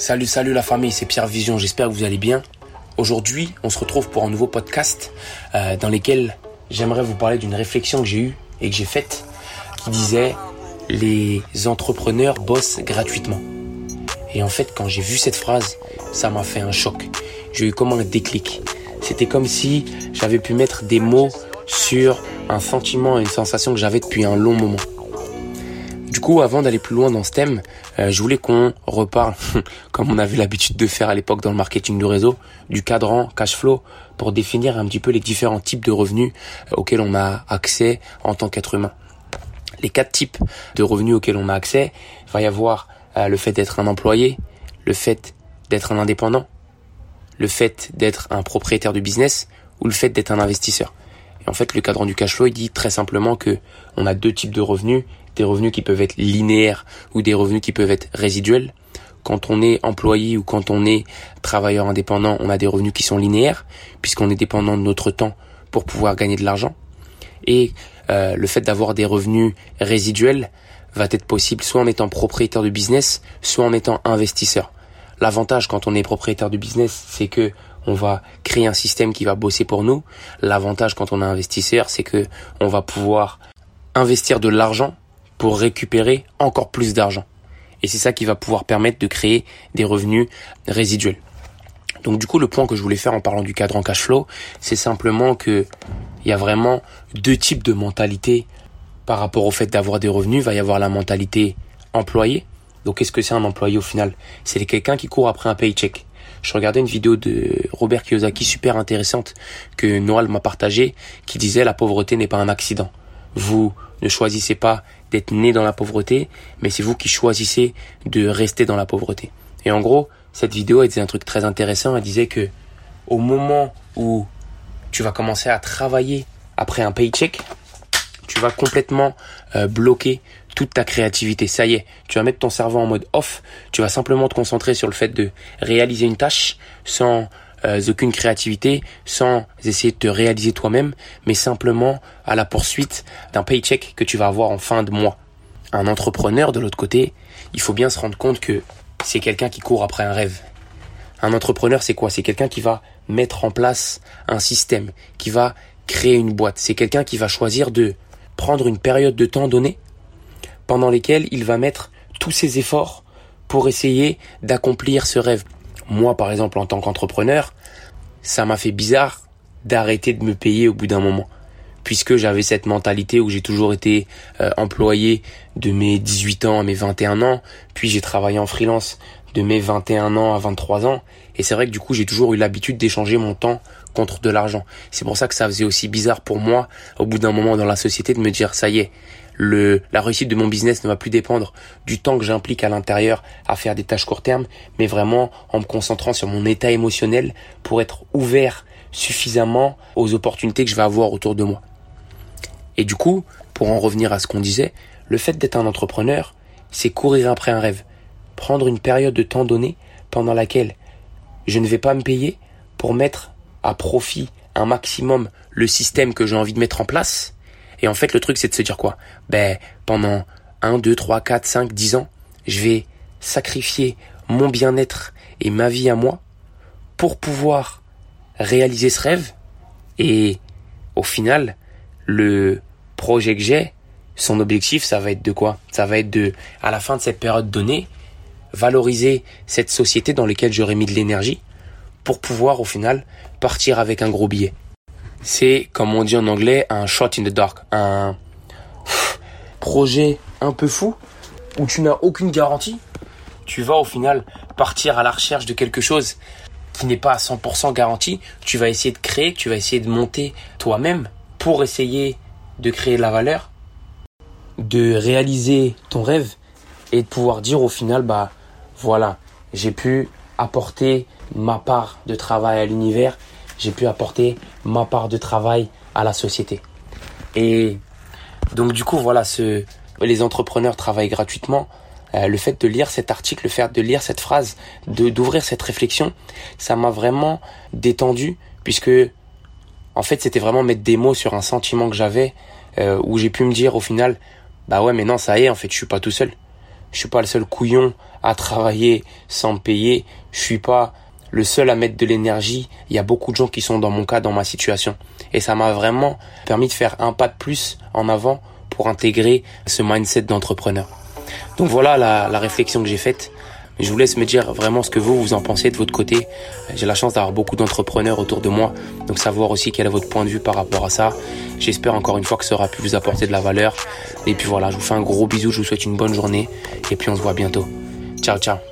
Salut, salut la famille, c'est Pierre Vision, j'espère que vous allez bien. Aujourd'hui, on se retrouve pour un nouveau podcast euh, dans lequel j'aimerais vous parler d'une réflexion que j'ai eue et que j'ai faite qui disait les entrepreneurs bossent gratuitement. Et en fait, quand j'ai vu cette phrase, ça m'a fait un choc. J'ai eu comme un déclic. C'était comme si j'avais pu mettre des mots sur un sentiment une sensation que j'avais depuis un long moment. Du coup, avant d'aller plus loin dans ce thème, euh, je voulais qu'on reparle, comme on avait l'habitude de faire à l'époque dans le marketing du réseau, du cadran cash flow pour définir un petit peu les différents types de revenus euh, auxquels on a accès en tant qu'être humain. Les quatre types de revenus auxquels on a accès, il va y avoir euh, le fait d'être un employé, le fait d'être un indépendant, le fait d'être un propriétaire de business ou le fait d'être un investisseur. Et en fait, le cadran du cash flow, il dit très simplement que on a deux types de revenus des revenus qui peuvent être linéaires ou des revenus qui peuvent être résiduels. Quand on est employé ou quand on est travailleur indépendant, on a des revenus qui sont linéaires puisqu'on est dépendant de notre temps pour pouvoir gagner de l'argent. Et euh, le fait d'avoir des revenus résiduels va être possible soit en étant propriétaire de business, soit en étant investisseur. L'avantage quand on est propriétaire de business, c'est que on va créer un système qui va bosser pour nous. L'avantage quand on est investisseur, c'est que on va pouvoir investir de l'argent pour récupérer encore plus d'argent. Et c'est ça qui va pouvoir permettre de créer des revenus résiduels. Donc du coup, le point que je voulais faire en parlant du cadran cash flow, c'est simplement que il y a vraiment deux types de mentalité par rapport au fait d'avoir des revenus. Il va y avoir la mentalité employé. Donc qu'est-ce que c'est un employé au final? C'est quelqu'un qui court après un paycheck. Je regardais une vidéo de Robert Kiyosaki super intéressante que Noël m'a partagée qui disait la pauvreté n'est pas un accident. Vous ne choisissez pas d'être né dans la pauvreté, mais c'est vous qui choisissez de rester dans la pauvreté. Et en gros, cette vidéo, elle disait un truc très intéressant. Elle disait que au moment où tu vas commencer à travailler après un paycheck, tu vas complètement euh, bloquer toute ta créativité. Ça y est, tu vas mettre ton cerveau en mode off. Tu vas simplement te concentrer sur le fait de réaliser une tâche sans euh, aucune créativité, sans essayer de te réaliser toi-même, mais simplement à la poursuite d'un paycheck que tu vas avoir en fin de mois. Un entrepreneur, de l'autre côté, il faut bien se rendre compte que c'est quelqu'un qui court après un rêve. Un entrepreneur, c'est quoi? C'est quelqu'un qui va mettre en place un système, qui va créer une boîte. C'est quelqu'un qui va choisir de prendre une période de temps donnée pendant lesquelles il va mettre tous ses efforts pour essayer d'accomplir ce rêve moi par exemple en tant qu'entrepreneur, ça m'a fait bizarre d'arrêter de me payer au bout d'un moment. Puisque j'avais cette mentalité où j'ai toujours été euh, employé de mes 18 ans à mes 21 ans, puis j'ai travaillé en freelance de mes 21 ans à 23 ans, et c'est vrai que du coup j'ai toujours eu l'habitude d'échanger mon temps contre de l'argent. C'est pour ça que ça faisait aussi bizarre pour moi, au bout d'un moment dans la société, de me dire ça y est, le, la réussite de mon business ne va plus dépendre du temps que j'implique à l'intérieur à faire des tâches court terme, mais vraiment en me concentrant sur mon état émotionnel pour être ouvert suffisamment aux opportunités que je vais avoir autour de moi. Et du coup, pour en revenir à ce qu'on disait, le fait d'être un entrepreneur, c'est courir après un rêve. Prendre une période de temps donné pendant laquelle je ne vais pas me payer pour mettre à profit un maximum le système que j'ai envie de mettre en place. Et en fait, le truc, c'est de se dire quoi? Ben, pendant 1, 2, 3, 4, 5, 10 ans, je vais sacrifier mon bien-être et ma vie à moi pour pouvoir réaliser ce rêve. Et au final, le projet que j'ai, son objectif, ça va être de quoi? Ça va être de, à la fin de cette période donnée, valoriser cette société dans laquelle j'aurais mis de l'énergie pour pouvoir au final partir avec un gros billet c'est, comme on dit en anglais, un shot in the dark, un projet un peu fou où tu n'as aucune garantie. Tu vas au final partir à la recherche de quelque chose qui n'est pas à 100% garanti. Tu vas essayer de créer, tu vas essayer de monter toi-même pour essayer de créer de la valeur, de réaliser ton rêve et de pouvoir dire au final, bah voilà, j'ai pu apporter ma part de travail à l'univers j'ai pu apporter ma part de travail à la société. Et donc du coup, voilà, ce, les entrepreneurs travaillent gratuitement. Euh, le fait de lire cet article, le fait de lire cette phrase, de d'ouvrir cette réflexion, ça m'a vraiment détendu puisque en fait c'était vraiment mettre des mots sur un sentiment que j'avais euh, où j'ai pu me dire au final bah ouais mais non ça y est en fait je suis pas tout seul je suis pas le seul couillon à travailler sans payer. Je suis pas le seul à mettre de l'énergie. Il y a beaucoup de gens qui sont dans mon cas, dans ma situation. Et ça m'a vraiment permis de faire un pas de plus en avant pour intégrer ce mindset d'entrepreneur. Donc voilà la, la réflexion que j'ai faite. Je vous laisse me dire vraiment ce que vous, vous en pensez de votre côté. J'ai la chance d'avoir beaucoup d'entrepreneurs autour de moi, donc savoir aussi quel est votre point de vue par rapport à ça. J'espère encore une fois que ça aura pu vous apporter de la valeur. Et puis voilà, je vous fais un gros bisou, je vous souhaite une bonne journée, et puis on se voit bientôt. Tchau, tchau.